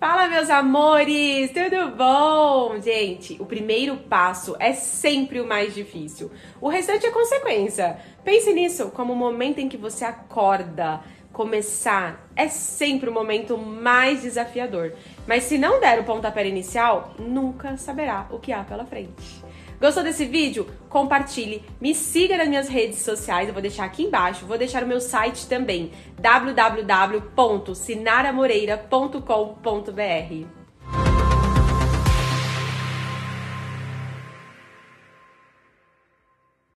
Fala, meus amores! Tudo bom? Gente, o primeiro passo é sempre o mais difícil. O restante é consequência. Pense nisso como o momento em que você acorda. Começar é sempre o momento mais desafiador. Mas se não der o pontapé inicial, nunca saberá o que há pela frente. Gostou desse vídeo? Compartilhe, me siga nas minhas redes sociais, eu vou deixar aqui embaixo, vou deixar o meu site também, www.sinaramoreira.com.br.